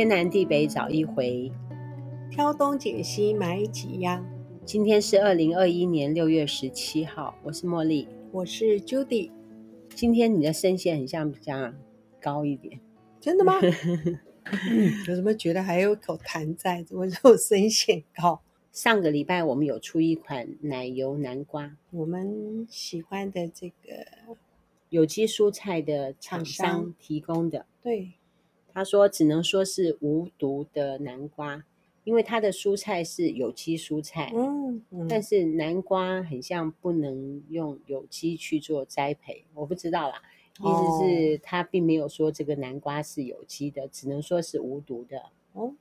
天南地北找一回，挑东拣西买几样。今天是二零二一年六月十七号，我是茉莉，我是 Judy。今天你的声线很像比较高一点，真的吗？嗯，我怎么觉得还有口痰在？怎么说声线高？上个礼拜我们有出一款奶油南瓜，我们喜欢的这个有机蔬菜的厂商提供的，对。他说：“只能说是无毒的南瓜，因为它的蔬菜是有机蔬菜。嗯，嗯，但是南瓜很像不能用有机去做栽培，我不知道啦。意思是他并没有说这个南瓜是有机的，只能说是无毒的。哦，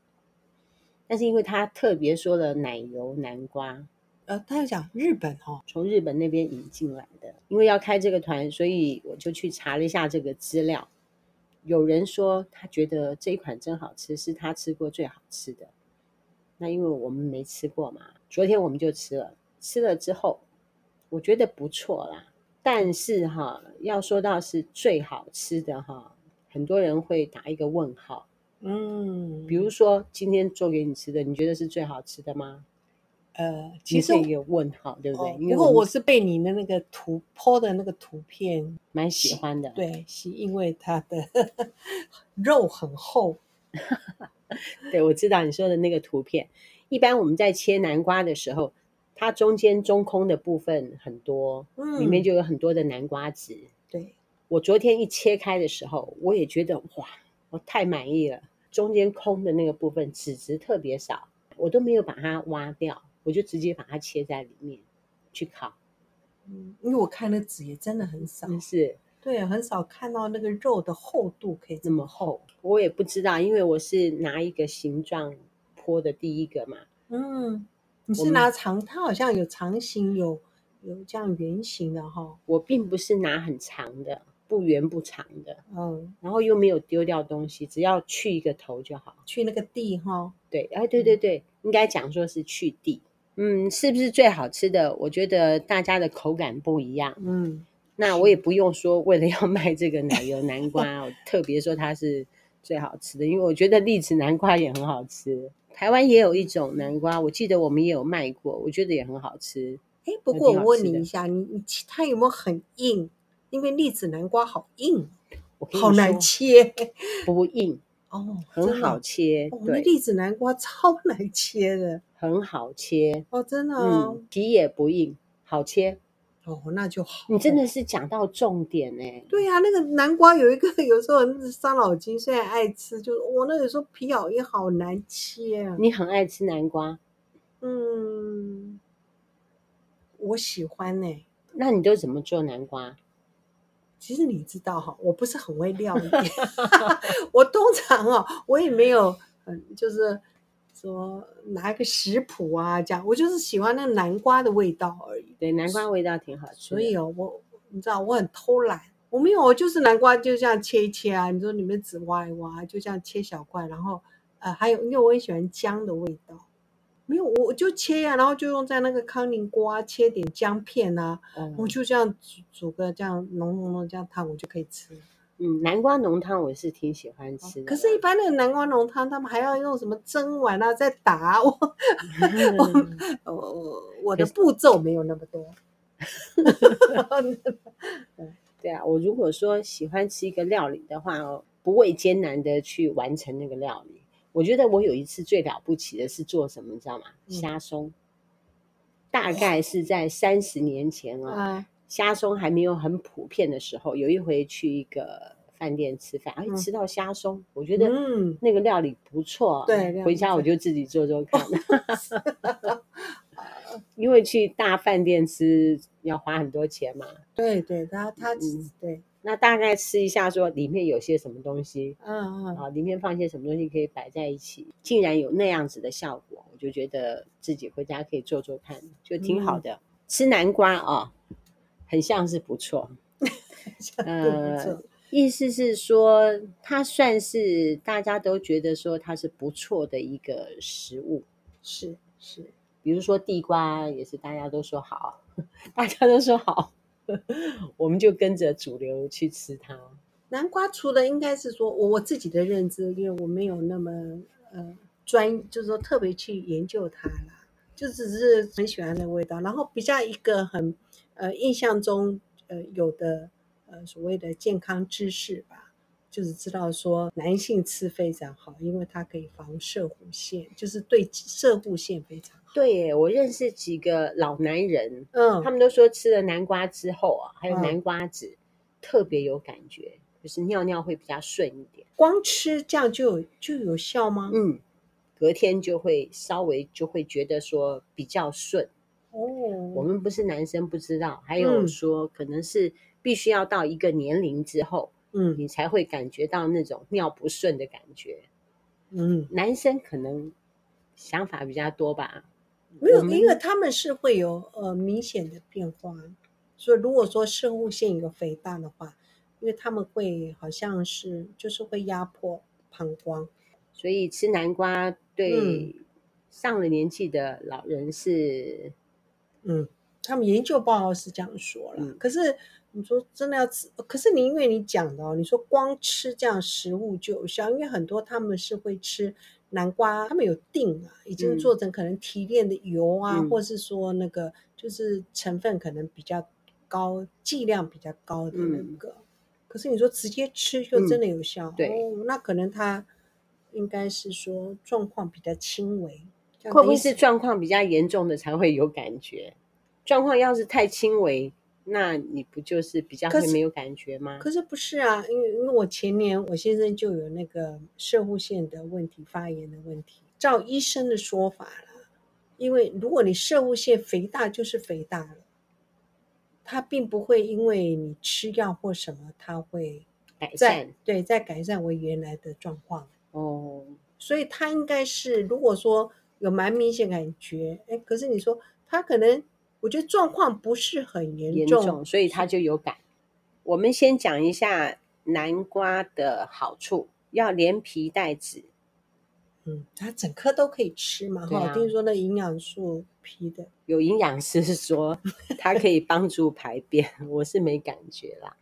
但是因为他特别说了奶油南瓜，呃，他要讲日本哦，从日本那边引进来的。因为要开这个团，所以我就去查了一下这个资料。”有人说他觉得这一款真好吃，是他吃过最好吃的。那因为我们没吃过嘛，昨天我们就吃了，吃了之后我觉得不错啦。但是哈，要说到是最好吃的哈，很多人会打一个问号。嗯，比如说今天做给你吃的，你觉得是最好吃的吗？呃，其实有问号，对不对？不过、哦、我是被你的那个图 po 的那个图片蛮喜欢的。对，是因为它的 肉很厚。对，我知道你说的那个图片。一般我们在切南瓜的时候，它中间中空的部分很多，嗯，里面就有很多的南瓜籽。对，我昨天一切开的时候，我也觉得哇，我太满意了。中间空的那个部分籽质特别少，我都没有把它挖掉。我就直接把它切在里面去烤，嗯，因为我看那纸也真的很少，是，对，很少看到那个肉的厚度可以这么厚。我也不知道，因为我是拿一个形状剖的第一个嘛，嗯，你是拿长，它好像有长形，有有这样圆形的哈。我并不是拿很长的，不圆不长的，嗯，然后又没有丢掉东西，只要去一个头就好，去那个地哈。对，哎，对对对，嗯，应该讲说是去蒂。嗯，是不是最好吃的？我觉得大家的口感不一样。嗯，那我也不用说，为了要卖这个奶油南瓜，我特别说它是最好吃的，因为我觉得栗子南瓜也很好吃。台湾也有一种南瓜，我记得我们也有卖过，我觉得也很好吃。哎，不过我问你一下，你你它有没有很硬？因为栗子南瓜好硬，好难切。不硬。哦，很好切，哦、对，栗子南瓜 超难切的，很好切哦，真的、哦，嗯，皮也不硬，好切，哦，那就好。你真的是讲到重点哎，对呀、啊，那个南瓜有一个 有时候很伤脑筋，虽然爱吃，就是我那个时候皮咬也好难切啊。你很爱吃南瓜？嗯，我喜欢呢。那你都怎么做南瓜？其实你知道哈，我不是很会料理，我通常哦，我也没有，嗯，就是说拿一个食谱啊，这样，我就是喜欢那个南瓜的味道而已。对，南瓜味道挺好吃。所以哦，我你知道我很偷懒，我没有，我就是南瓜就这样切一切啊，你说里面籽挖一挖，就这样切小块，然后呃，还有因为我很喜欢姜的味道。没有，我就切呀、啊，然后就用在那个康宁瓜切点姜片啊，嗯、我就这样煮煮个这样浓浓的这样汤，我就可以吃。嗯，南瓜浓汤我是挺喜欢吃的。可是，一般那个南瓜浓汤，他们还要用什么蒸完啊，再打 我。我我我的步骤没有那么多。对啊，我如果说喜欢吃一个料理的话哦，不畏艰难的去完成那个料理。我觉得我有一次最了不起的是做什么，你知道吗？虾松，嗯、大概是在三十年前啊，虾松还没有很普遍的时候，有一回去一个饭店吃饭，哎、嗯，吃到虾松，我觉得那个料理不错，对，回家我就自己做做看，因为去大饭店吃要花很多钱嘛，对对，他他嗯。对。那大概吃一下，说里面有些什么东西，嗯嗯，啊，里面放些什么东西可以摆在一起，竟然有那样子的效果，我就觉得自己回家可以做做看，就挺好的。嗯、吃南瓜啊、哦，很像是 不错，呃，意思是说它算是大家都觉得说它是不错的一个食物，是是，比如说地瓜也是大家都说好，大家都说好。我们就跟着主流去吃它。南瓜除了应该是说我我自己的认知，因为我没有那么呃专，就是说特别去研究它啦，就只是很喜欢的味道。然后比较一个很呃印象中呃有的呃所谓的健康知识吧。就是知道说男性吃非常好，因为它可以防射护腺，就是对射护腺非常好。对耶，我认识几个老男人，嗯，他们都说吃了南瓜之后啊，还有南瓜籽，嗯、特别有感觉，就是尿尿会比较顺一点。光吃这样就有就有效吗？嗯，隔天就会稍微就会觉得说比较顺。哦，我们不是男生不知道，还有说可能是必须要到一个年龄之后。嗯，你才会感觉到那种尿不顺的感觉。嗯，男生可能想法比较多吧。没有，因为他们是会有呃明显的变化。所以如果说摄护腺有肥大的话，因为他们会好像是就是会压迫膀胱，所以吃南瓜对上了年纪的老人是，嗯，他们研究报告是这样说了。嗯，可是。你说真的要吃，可是你因为你讲的哦，你说光吃这样食物就有效，因为很多他们是会吃南瓜，他们有定啊，已经做成可能提炼的油啊，嗯、或是说那个就是成分可能比较高，剂量比较高的那个。嗯、可是你说直接吃就真的有效？嗯、对、哦，那可能他应该是说状况比较轻微，会不会是状况比较严重的才会有感觉？状况要是太轻微。那你不就是比较会没有感觉吗？可是，不是啊，因为因为我前年我先生就有那个射护腺的问题，发炎的问题。照医生的说法了，因为如果你射护腺肥大，就是肥大了，它并不会因为你吃药或什么，它会改善。对，再改善为原来的状况。哦，所以它应该是，如果说有蛮明显感觉，哎，可是你说它可能。我觉得状况不是很严重，严重，所以他就有感。我们先讲一下南瓜的好处，要连皮带籽。嗯，它整颗都可以吃嘛？哈、啊，听说那营养素皮的，有营养师说 它可以帮助排便，我是没感觉啦。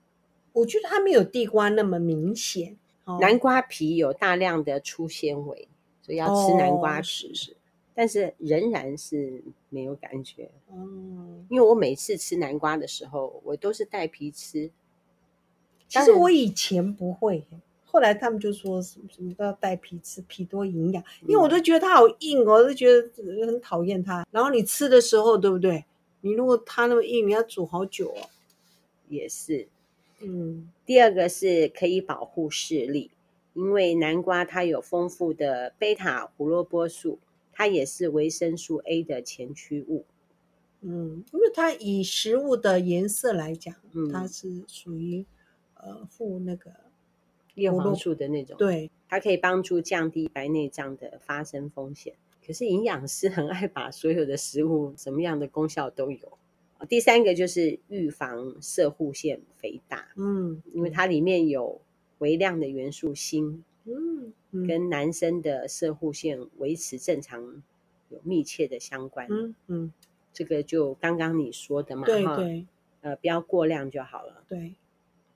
我觉得它没有地瓜那么明显。哦、南瓜皮有大量的粗纤维，所以要吃南瓜皮。但是仍然是没有感觉，嗯，因为我每次吃南瓜的时候，我都是带皮吃。其实我以前不会，后来他们就说什么什么都要带皮吃，皮多营养。因为我都觉得它好硬哦，我都觉得很讨厌它。然后你吃的时候，对不对？你如果它那么硬，你要煮好久哦。也是，嗯。第二个是可以保护视力，因为南瓜它有丰富的贝塔胡萝卜素。它也是维生素 A 的前驱物，嗯，因为它以食物的颜色来讲，嗯，它是属于呃富那个叶黄素的那种，对，它可以帮助降低白内障的发生风险。可是营养师很爱把所有的食物什么样的功效都有。第三个就是预防射护腺肥大，嗯，因为它里面有微量的元素锌，嗯。跟男生的射护线维持正常有密切的相关。嗯嗯，这个就刚刚你说的嘛，对对，呃，不要过量就好了。对。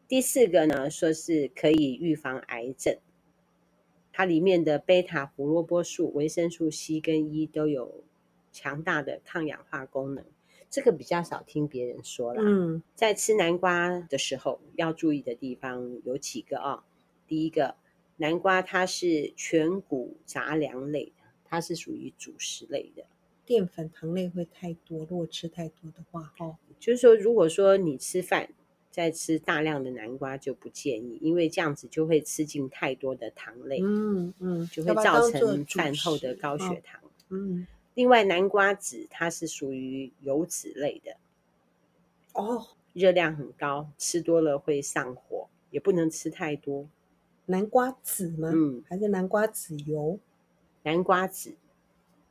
第四个呢，说是可以预防癌症，它里面的贝塔胡萝卜素、维生素 C 跟 E 都有强大的抗氧化功能。这个比较少听别人说啦。嗯，在吃南瓜的时候要注意的地方有几个啊、哦，第一个。南瓜它是全谷杂粮类的，它是属于主食类的，淀粉糖类会太多。如果吃太多的话，哦，就是说，如果说你吃饭再吃大量的南瓜就不建议，因为这样子就会吃进太多的糖类，嗯嗯，就会造成饭后的高血糖。嗯，另外南瓜籽它是属于油脂类的，哦，热量很高，吃多了会上火，也不能吃太多。南瓜籽吗？嗯，还是南瓜籽油？南瓜籽，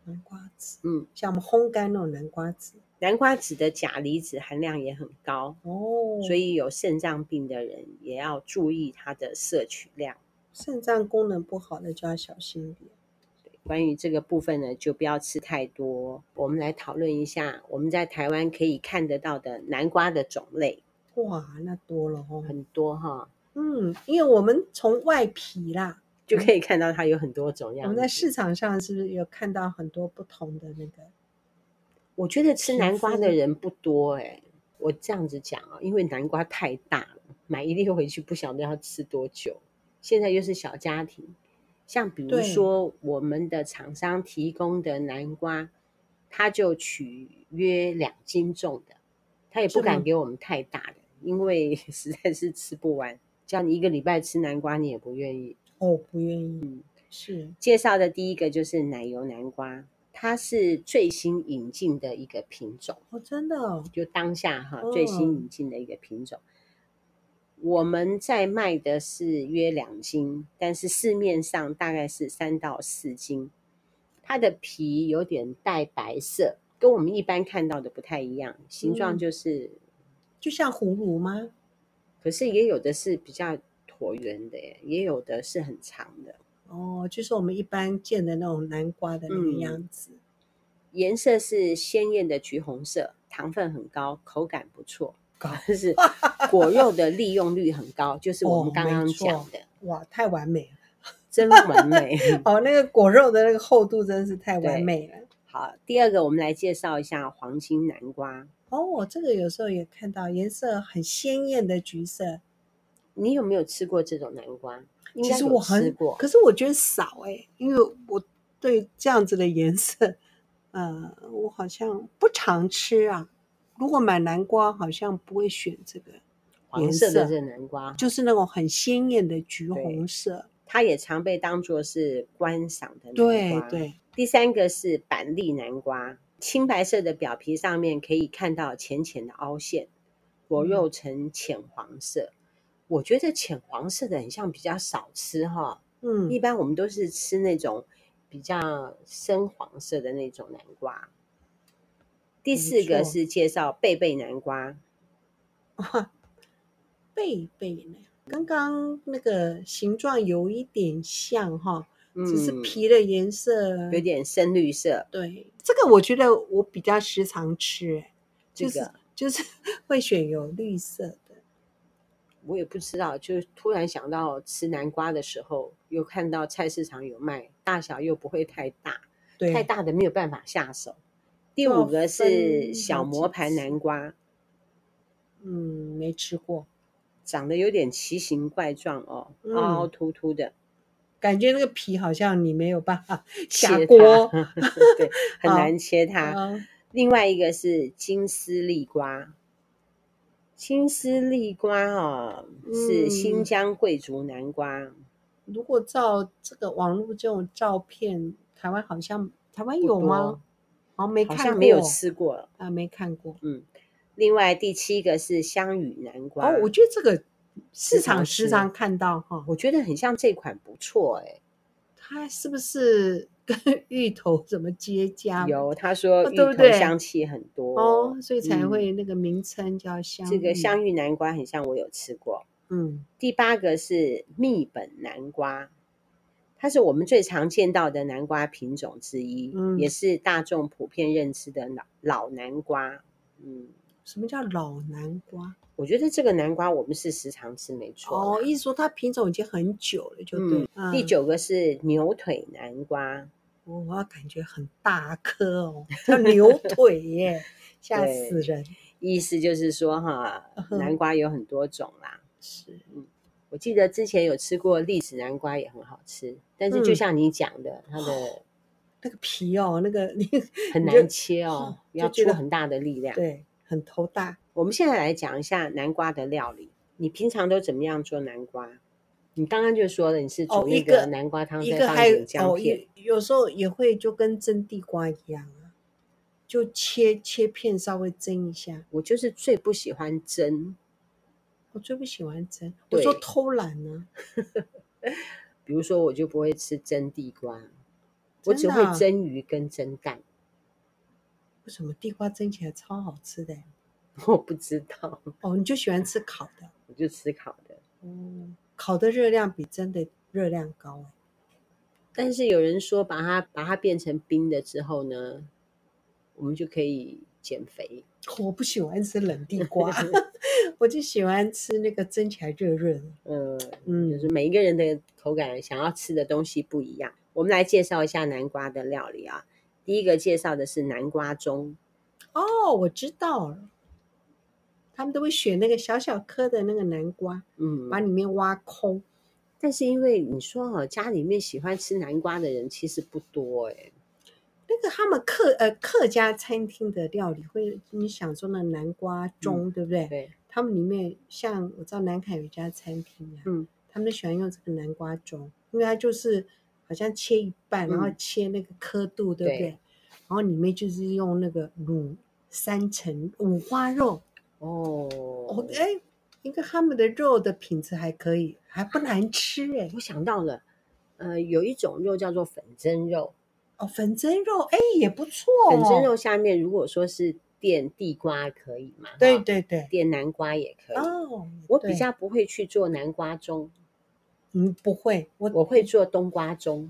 南瓜籽，嗯，像我们烘干那种南瓜籽。南瓜籽的钾离子含量也很高哦，所以有肾脏病的人也要注意它的摄取量。肾脏功能不好的就要小心一点。对，关于这个部分呢，就不要吃太多。我们来讨论一下，我们在台湾可以看得到的南瓜的种类。哇，那多了哦，很多哈。嗯，因为我们从外皮啦就可以看到它有很多种样子。我们在市场上是不是有看到很多不同的那个？我觉得吃南瓜的人不多哎、欸。我这样子讲啊，因为南瓜太大了，买一粒回去不晓得要吃多久。现在又是小家庭，像比如说我们的厂商提供的南瓜，他就取约两斤重的，他也不敢给我们太大的，因为 实在是吃不完。叫你一个礼拜吃南瓜，你也不愿意哦，不愿意。嗯，是介绍的第一个就是奶油南瓜。它是最新引进的一个品种哦，真的哦，就当下哈最新引进的一个品种。我们在卖的是约两斤，但是市面上大概是三到四斤。它的皮有点带白色，跟我们一般看到的不太一样，形状就是就像葫芦吗？可是也有的是比较椭圆的，也有的是很长的。哦，就是我们一般见的那种南瓜的那个样子，嗯、颜色是鲜艳的橘红色，糖分很高，口感不错，就是果肉的利用率很高，就是我们刚刚讲的。哦、哇，太完美了，真完美！哦，那个果肉的那个厚度真是太完美了。好，第二个我们来介绍一下黄金南瓜。哦，我这个有时候也看到颜色很鲜艳的橘色，你有没有吃过这种南瓜？其实我很，可是我觉得少哎、欸，因为我对这样子的颜色，呃，我好像不常吃啊。如果买南瓜，好像不会选这个黄色的这南瓜，就是那种很鲜艳的橘红色。它也常被当作是观赏的南瓜。对对。第三个是板栗南瓜，青白色的表皮上面可以看到浅浅的凹陷，果肉呈浅黄色。嗯我觉得浅黄色的很像比较少吃哈，嗯，一般我们都是吃那种比较深黄色的那种南瓜。第四个是介绍贝贝南瓜，贝贝呢，刚刚那个形状有一点像哈，只是皮的颜色有点深绿色。对，这个我觉得我比较时常吃，就是、这个、就是 会选有绿色的。我也不知道，就突然想到吃南瓜的时候，又看到菜市场有卖，大小又不会太大，对，太大的没有办法下手。第五个是小磨盘南瓜，嗯，没吃过，长得有点奇形怪状哦，嗯、凹凹凸凸的，感觉那个皮好像你没有办法 下锅，对，很难切它。另外一个是金丝栗瓜。金丝栗瓜哦，是新疆贵族南瓜。嗯、如果照这个网络这种照片，台湾好像台湾有吗？好像没看过，好像没有吃过啊，没看过。嗯，另外第七个是香芋南瓜。哦，我觉得这个市场时常看到哈，我觉得很像这款不错哎、欸。它是不是？跟 芋头怎么结痂？有，他说芋头香气很多哦，所以才会那个名称叫香。这个香芋南瓜很像我有吃过。嗯，第八个是蜜本南瓜，它是我们最常见到的南瓜品种之一，嗯，也是大众普遍认知的老老南瓜。嗯，什么叫老南瓜？我觉得这个南瓜我们是时常吃，没错。哦，意思说它品种已经很久了，就对。嗯，第九个是牛腿南瓜。我感觉很大颗哦，叫牛 腿耶，吓死人！意思就是说哈，南瓜有很多种啦。是，嗯，我记得之前有吃过栗子南瓜，也很好吃。但是就像你讲的，它的那个皮哦，那个 你很难切哦，要出很大的力量，对，很头大。我们现在来讲一下南瓜的料理。你平常都怎么样做南瓜？你刚刚就说了，你是煮一个南瓜汤，再放一点姜片。哦，有时候也会就跟蒸地瓜一样啊，就切切片，稍微蒸一下。我就是最不喜欢蒸，我最不喜欢蒸。我说偷懒呢，比如说我就不会吃蒸地瓜，我只会蒸鱼跟蒸蛋。为什么地瓜蒸起来超好吃的？我不知道。哦，你就喜欢吃烤的？我就吃烤的。嗯。烤的热量比蒸的热量高，但是有人说把它把它变成冰的之后呢，我们就可以减肥。我不喜欢吃冷地瓜，我就喜欢吃那个蒸起来热热的。嗯嗯，就是每一个人的口感想要吃的东西不一样。我们来介绍一下南瓜的料理啊。第一个介绍的是南瓜盅。哦，我知道了。他们都会选那个小小颗的那个南瓜，嗯，把里面挖空。但是因为你说哦，家里面喜欢吃南瓜的人其实不多哎。那个他们客呃客家餐厅的料理会，你想说那南瓜盅，嗯、对不对？对。他们里面像我知道南凯有一家餐厅啊，嗯，他们都喜欢用这个南瓜盅，因为它就是好像切一半，然后切那个刻度，嗯、对不对？对，然后里面就是用那个卤三层五花肉。哦哦，哎，应该他们的肉的品质还可以，还不难吃哎。我想到了，呃，有一种肉叫做粉蒸肉。哦，粉蒸肉，哎，也不错。粉蒸肉下面如果说是垫地瓜可以吗？对对对，垫南瓜也可以。哦，我比较不会去做南瓜盅。嗯，不会，我我会做冬瓜盅。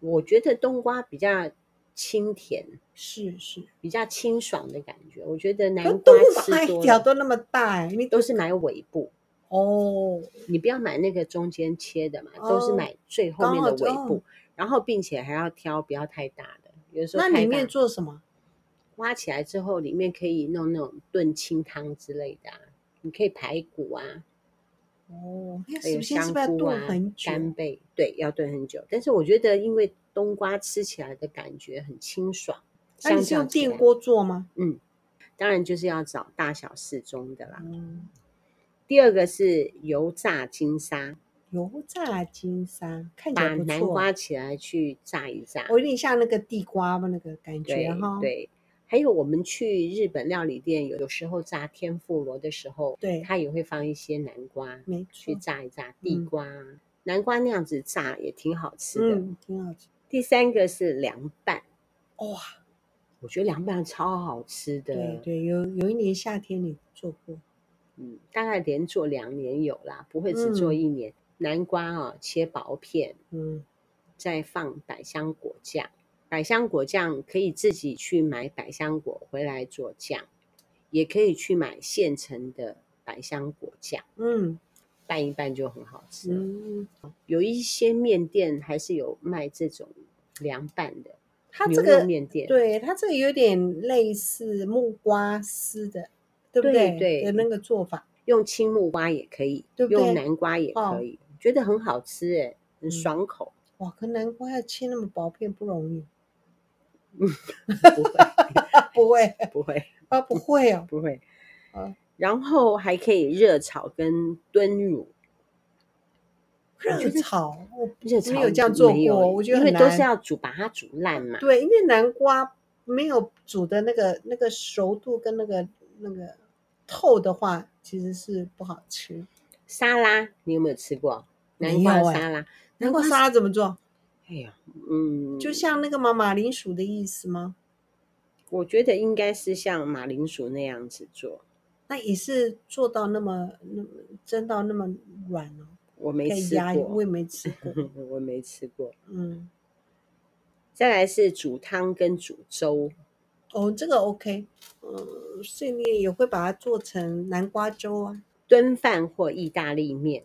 我觉得冬瓜比较清甜，是是，比较清爽的感觉。我觉得南瓜吃多一条都那么大，你都是买尾部哦，你不要买那个中间切的嘛，都是买最后面的尾部。然后，并且还要挑不要太大的，有时候那里面做什么？挖起来之后，里面可以弄那种炖清汤之类的啊。你可以排骨啊，哦，还有香菇啊、干贝，对，要炖很久。但是我觉得，因为冬瓜吃起来的感觉很清爽。那你是用电锅做吗？嗯，当然就是要找大小适中的啦。嗯。第二个是油炸金沙。油炸金沙看起来不错，把南瓜起来去炸一炸，有点像那个地瓜吧，那个感觉哈。对，还有我们去日本料理店，有有时候炸天妇罗的时候，对，它也会放一些南瓜，没错，去炸一炸地瓜，嗯、南瓜那样子炸也挺好吃的，嗯，挺好吃。第三个是凉拌，哇，我觉得凉拌超好吃的。对对，有有一年夏天你做过，嗯，大概连做两年有啦，不会只做一年。嗯南瓜啊，切薄片，嗯，再放百香果酱。百香果酱可以自己去买百香果回来做酱，也可以去买现成的百香果酱，嗯，拌一拌就很好吃。嗯，有一些面店还是有卖这种凉拌的，它这个面店，对，它这个有点类似木瓜丝的，对不对？对，对的那个做法，用青木瓜也可以，对对用南瓜也可以。哦觉得很好吃哎，很爽口。哇，可南瓜要切那么薄片不容易。嗯，不会，不会，不会啊，不会哦，不会。啊，然后还可以热炒跟炖乳。热炒，我热炒没有这样做过，我觉得因为都是要煮，把它煮烂嘛。对，因为南瓜没有煮的那个那个熟度跟那个那个透的话，其实是不好吃。沙拉，你有没有吃过？南瓜沙拉，南瓜沙拉怎么做？哎呀，嗯，就像那个马马铃薯的意思吗？我觉得应该是像马铃薯那样子做。那也是做到那么那么蒸到那么软哦？我没吃过，我也没吃过，我没吃过。嗯，再来是煮汤跟煮粥。哦，这个 OK。嗯，所以你也会把它做成南瓜粥啊。炖饭或意大利面。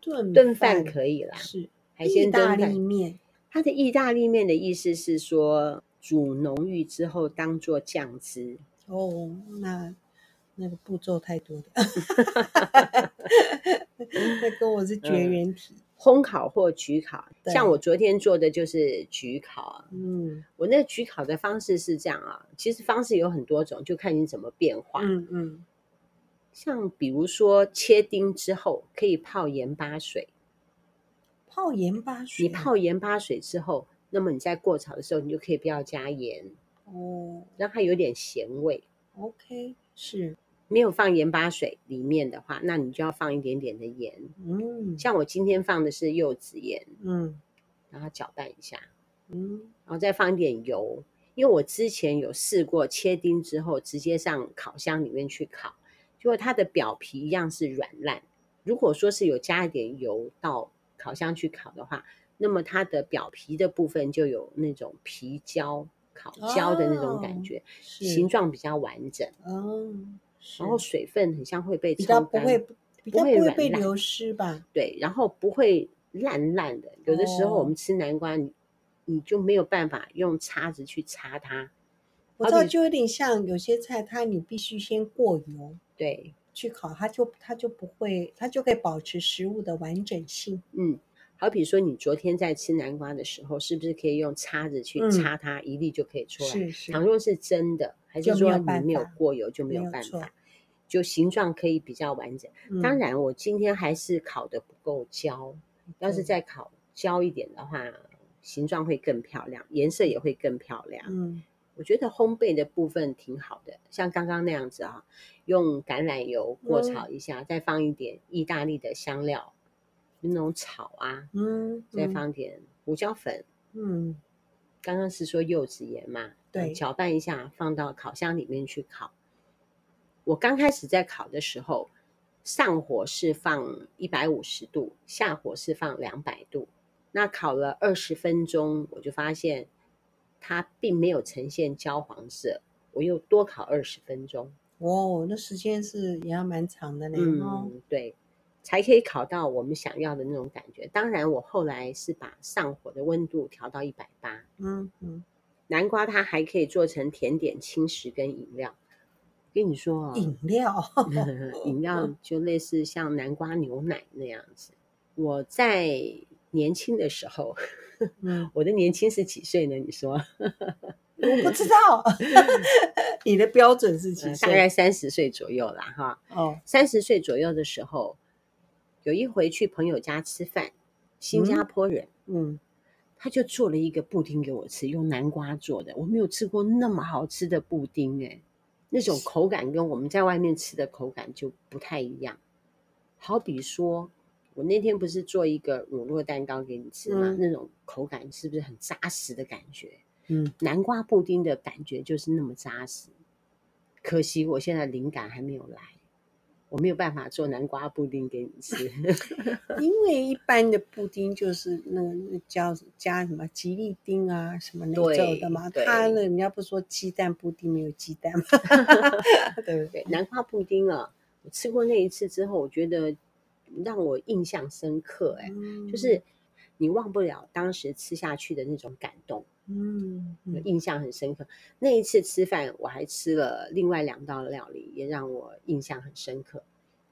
炖炖饭可以啦，是海鲜。意大利面，它的意大利面的意思是说煮浓郁之后当做酱汁。哦，那那个步骤太多了，那跟我是绝缘体。嗯、烘烤或焗烤，像我昨天做的就是焗烤。嗯，我那焗烤的方式是这样啊，其实方式有很多种，就看你怎么变化。嗯嗯。嗯像比如说切丁之后可以泡盐巴水，泡盐巴水。你泡盐巴水之后，那么你在过炒的时候，你就可以不要加盐哦，让它有点咸味。OK，是没有放盐巴水里面的话，那你就要放一点点的盐。嗯，像我今天放的是柚子盐，嗯，然后搅拌一下，嗯，然后再放一点油，因为我之前有试过切丁之后直接上烤箱里面去烤。结果它的表皮一样是软烂。如果说是有加一点油到烤箱去烤的话，那么它的表皮的部分就有那种皮焦、烤焦的那种感觉，哦、形状比较完整。哦，然后水分很像会被比较不会比较不会被流失吧？对，然后不会烂烂的。有的时候我们吃南瓜，你你就没有办法用叉子去擦它。我知道，就有点像有些菜，它你必须先过油，对，去烤，它就它就不会，它就可以保持食物的完整性。嗯，好比说你昨天在吃南瓜的时候，是不是可以用叉子去叉它，嗯、一粒就可以出来？是是。倘若是真的，还是说你没有过油就没有办法，就形状可以比较完整。嗯、当然，我今天还是烤的不够焦，嗯、要是再烤焦一点的话，形状会更漂亮，颜色也会更漂亮。嗯。我觉得烘焙的部分挺好的，像刚刚那样子啊，用橄榄油过炒一下，嗯、再放一点意大利的香料，那种炒啊，嗯，嗯。再放点胡椒粉，嗯，刚刚是说柚子盐嘛，对，搅拌一下，放到烤箱里面去烤。我刚开始在烤的时候，上火是放一百五十度，下火是放两百度，那烤了二十分钟，我就发现。它并没有呈现焦黄色，我又多烤二十分钟。哦，那时间是也要蛮长的呢。嗯，对，才可以烤到我们想要的那种感觉。当然，我后来是把上火的温度调到一百八。嗯嗯，南瓜它还可以做成甜点、轻食跟饮料。跟你说啊，饮料，饮料就类似像南瓜牛奶那样子。我在年轻的时候。嗯，我的年轻是几岁呢？你说，我不知道，你的标准是几岁？大概三十岁左右啦，哈。哦，三十岁左右的时候，有一回去朋友家吃饭，新加坡人，嗯，嗯，他就做了一个布丁给我吃，用南瓜做的，我没有吃过那么好吃的布丁，欸，哎，那种口感跟我们在外面吃的口感就不太一样，好比说。我那天不是做一个乳酪蛋糕给你吃吗？嗯、那种口感是不是很扎实的感觉？嗯，南瓜布丁的感觉就是那么扎实。可惜我现在灵感还没有来，我没有办法做南瓜布丁给你吃。因为一般的布丁就是那那叫加什么吉利丁啊什么那种的嘛。他呢，人家不说鸡蛋布丁没有鸡蛋吗？对不对？南瓜布丁啊，我吃过那一次之后，我觉得。让我印象深刻，欸，哎，嗯，就是你忘不了当时吃下去的那种感动，嗯，嗯，印象很深刻。那一次吃饭，我还吃了另外两道料理，也让我印象很深刻。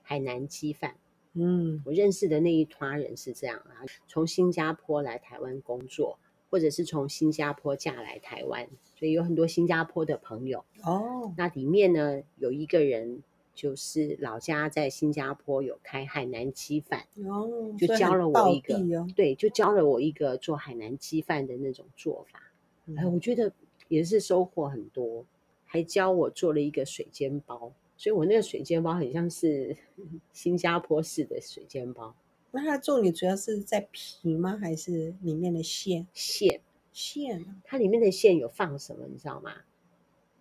海南鸡饭，嗯，我认识的那一团人是这样啊，从新加坡来台湾工作，或者是从新加坡嫁来台湾，所以有很多新加坡的朋友。哦，那里面呢，有一个人。就是老家在新加坡有开海南鸡饭，哦，就教了我一个，哦、对，就教了我一个做海南鸡饭的那种做法。嗯、哎，我觉得也是收获很多，还教我做了一个水煎包，所以我那个水煎包很像是 新加坡式的水煎包。那它重点主要是在皮吗？还是里面的馅？馅馅，它里面的馅有放什么？你知道吗？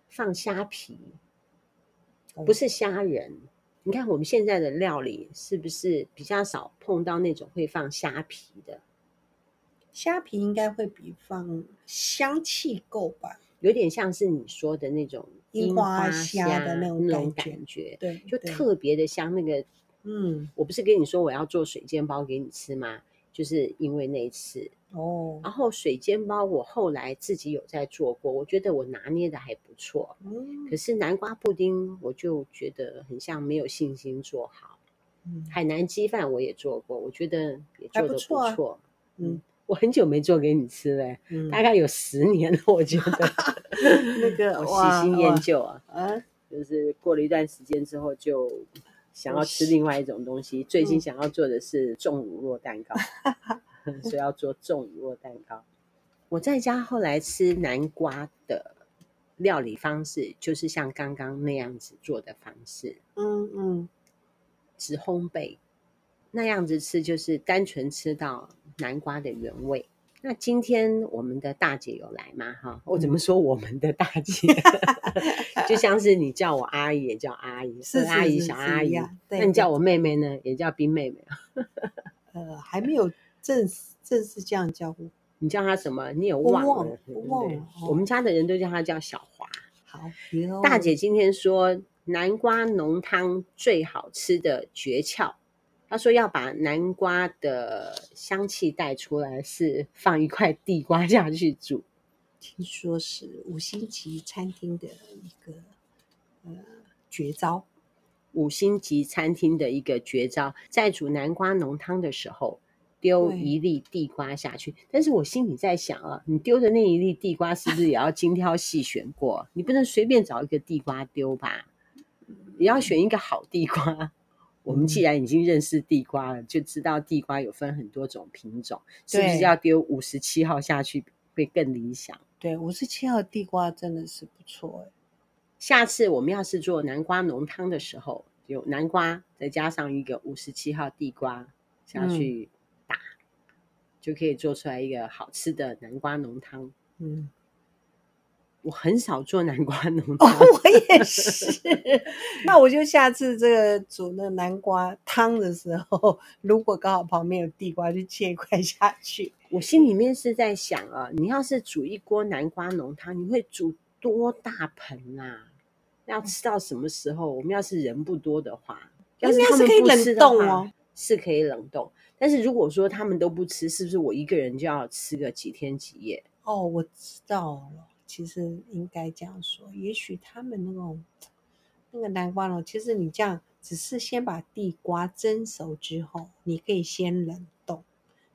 放虾皮。不是虾仁，你看我们现在的料理是不是比较少碰到那种会放虾皮的？虾皮应该会比放香气够吧？有点像是你说的那种樱花虾的那种感觉，对，就特别的香。那个，嗯，我不是跟你说我要做水煎包给你吃吗？就是因为那一次。哦，然后水煎包我后来自己有在做过，我觉得我拿捏的还不错。嗯，可是南瓜布丁我就觉得很像没有信心做好。嗯，海南鸡饭我也做过，我觉得也做的不错。不错啊，嗯，我很久没做给你吃了，嗯，大概有十年了，我觉得。那个我喜新厌旧啊，啊，就是过了一段时间之后就想要吃另外一种东西。最近想要做的是重乳酪蛋糕。所以要做重乳酪蛋糕。我在家后来吃南瓜的料理方式，就是像刚刚那样子做的方式。嗯嗯，只烘焙那样子吃，就是单纯吃到南瓜的原味。那今天我们的大姐有来吗？哈，我怎么说我们的大姐？就像是你叫我阿姨，也叫阿姨，是阿姨、小阿姨。那你叫我妹妹呢，也叫冰妹妹。呃，还没有。正式正式这样叫我，你叫他什么？你也忘了？忘了，忘了。我们家的人都叫他叫小华。好，大姐今天说南瓜浓汤最好吃的诀窍。她说要把南瓜的香气带出来，是放一块地瓜下去煮。听说是五星级餐厅的一个呃绝招。五星级餐厅的一个绝招，在煮南瓜浓汤的时候，丢一粒地瓜下去。但是我心里在想啊，你丢的那一粒地瓜是不是也要精挑细选过？你不能随便找一个地瓜丢吧？也要选一个好地瓜。我们既然已经认识地瓜了，就知道地瓜有分很多种品种，是不是要丢五十七号下去会更理想？对，五十七号地瓜真的是不错哎。下次我们要是做南瓜浓汤的时候，有南瓜再加上一个五十七号地瓜下去，嗯，就可以做出来一个好吃的南瓜浓汤。嗯。我很少做南瓜浓汤，哦，我也是。那我就下次这个煮那南瓜汤的时候，如果刚好旁边有地瓜，就切一块下去。我心里面是在想啊，你要是煮一锅南瓜浓汤，你会煮多大盆啊？要吃到什么时候？我们要是人不多的话，要是他们不吃的话，是可以冷冻哦，是可以冷冻。但是如果说他们都不吃，是不是我一个人就要吃个几天几夜？哦，我知道了。其实应该这样说，也许他们那种那个南瓜呢，其实你这样只是先把地瓜蒸熟之后，你可以先冷。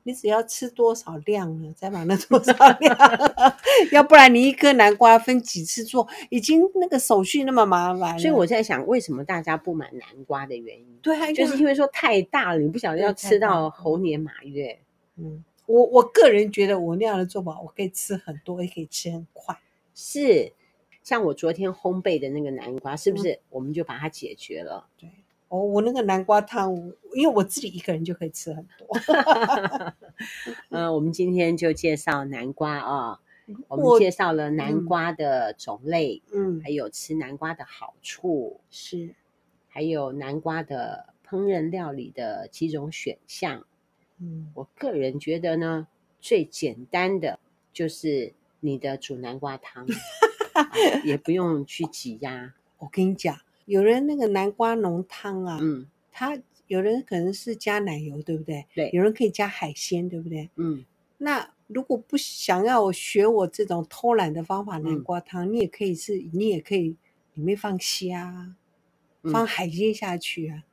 你只要吃多少量了，再把那多少量，要不然你一颗南瓜分几次做，已经那个手续那么麻烦。所以我在想，为什么大家不买南瓜的原因？对，就是因为说太大了，你不晓得要吃到猴年马月。嗯。我我个人觉得我那样的做法，我可以吃很多，也可以吃很快。是，像我昨天烘焙的那个南瓜，是不是我们就把它解决了？对，哦，我那个南瓜汤，因为我自己一个人就可以吃很多。嗯、呃，我们今天就介绍南瓜啊、哦，我们介绍了南瓜的种类，嗯，还有吃南瓜的好处，是，还有南瓜的烹饪料理的几种选项。嗯，我个人觉得呢，最简单的就是你的煮南瓜汤，也不用去挤压。我跟你讲，有人那个南瓜浓汤啊，嗯，他有人可能是加奶油，对不对？对，有人可以加海鲜，对不对？嗯，那如果不想要我学我这种偷懒的方法，南瓜汤，嗯，你也可以是，你也可以里面放虾，放海鲜下去啊，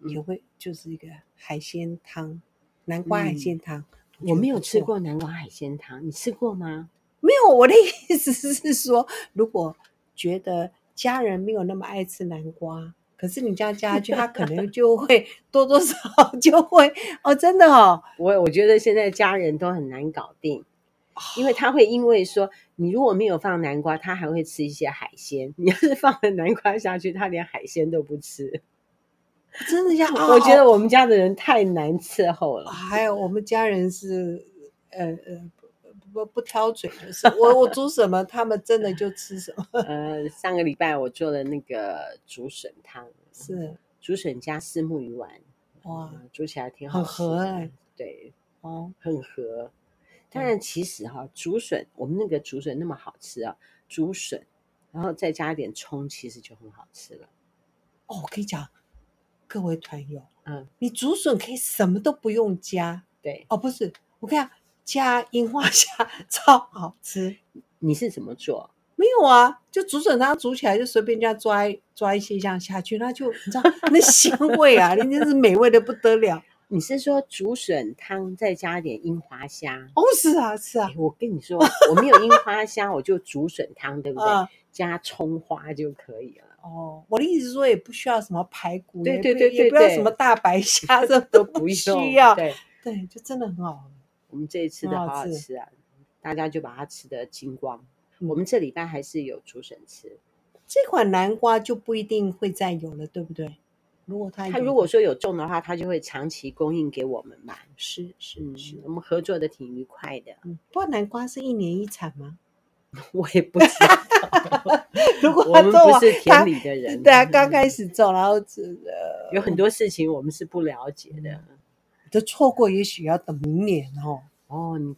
嗯，也会就是一个海鲜汤。南瓜海鲜汤，嗯，我没有吃过南瓜海鲜汤，你吃过吗？没有，我的意思是说，如果觉得家人没有那么爱吃南瓜，可是你这样加下去，他可 能就会多多少少就会哦，真的哦。我我觉得现在家人都很难搞定，因为他会因为说你如果没有放南瓜，他还会吃一些海鲜。你要是放了南瓜下去，他连海鲜都不吃。真的呀，我觉得我们家的人太难伺候了。还有我们家人是，呃呃，不不不挑嘴，就是我我煮什么，他们真的就吃什么。呃，上个礼拜我做了那个竹笋汤，是竹笋加虱目鱼丸，哇，煮起来挺好，很合哎，对，哦，很合。当然，其实哈，竹笋我们那个竹笋那么好吃啊，竹笋，然后再加一点葱，其实就很好吃了。哦，我跟你讲。各位团友，嗯，你竹笋可以什么都不用加，对，哦，不是，我跟你讲，加樱花虾 超好吃。你是怎么做？没有啊，就竹笋汤煮起来就随便这样抓抓一些这样下去，那就你知道那香味啊，那真是美味的不得了。你是说竹笋汤再加点樱花虾？哦，是啊，是啊。我跟你说，我没有樱花虾，我就竹笋汤，对不对？嗯、加葱花就可以了。哦，我的意思是说，也不需要什么排骨，对对对，对，也不要什么大白虾，这都不需要。对对，就真的很好。我们这一次的好好吃啊，大家就把它吃的精光。嗯、我们这礼拜还是有竹笋吃。这款南瓜就不一定会再有了，对不对？如果他他如果说有种的话，他就会长期供应给我们嘛。是是是，我们合作的挺愉快的。嗯，不过南瓜是一年一产吗？我也不知道。如果我们不是田里的人，对啊，刚开始种，然后是有很多事情我们是不了解的。这错过，也许要等明年哦。哦，你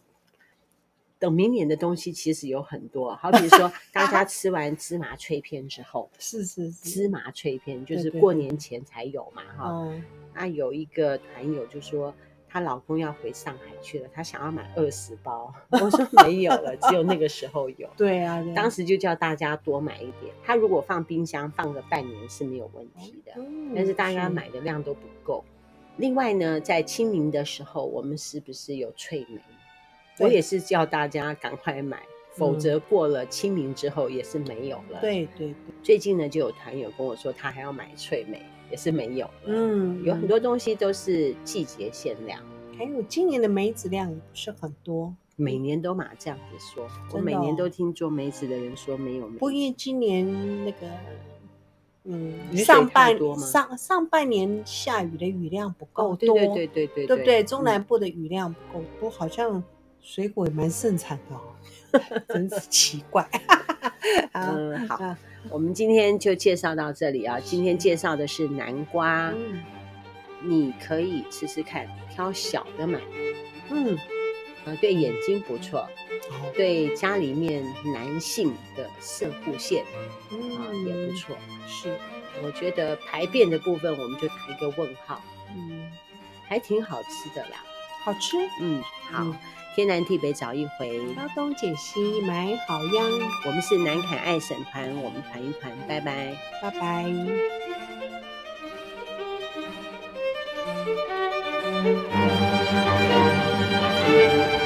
等明年的东西其实有很多，好比说 大家吃完芝麻脆片之后，是是是，芝麻脆片就是过年前才有嘛，哈。那有一个团友就说她老公要回上海去了，她想要买二十包，我说没有了，只有那个时候有。对啊，对啊，当时就叫大家多买一点。他如果放冰箱放个半年是没有问题的，嗯，但是大家买的量都不够。另外呢，在清明的时候，我们是不是有翠梅？我也是叫大家赶快买，否则过了清明之后也是没有了。对对对。最近呢，就有团友跟我说，他还要买翠梅，也是没有了。嗯，有很多东西都是季节限量。还有今年的梅子量也不是很多，每年都嘛这样子说。哦、我每年都听做梅子的人说没有梅子。不因为今年那个，嗯，上半上上半年下雨的雨量不够多，对对对对对，对不对？中南部的雨量不够多，好像。水果也蛮盛产的哦，真是奇怪。嗯，好，我们今天就介绍到这里啊。今天介绍的是南瓜，嗯，你可以吃吃看，挑小的买。嗯，啊，对眼睛不错，对家里面男性的射护腺，啊也不错。是，我觉得排便的部分我们就打一个问号。嗯，还挺好吃的啦，好吃。嗯，好。天南地北找一回，挑东拣西买好样。我们是南凯爱审团，我们团一团，拜拜，拜拜。嗯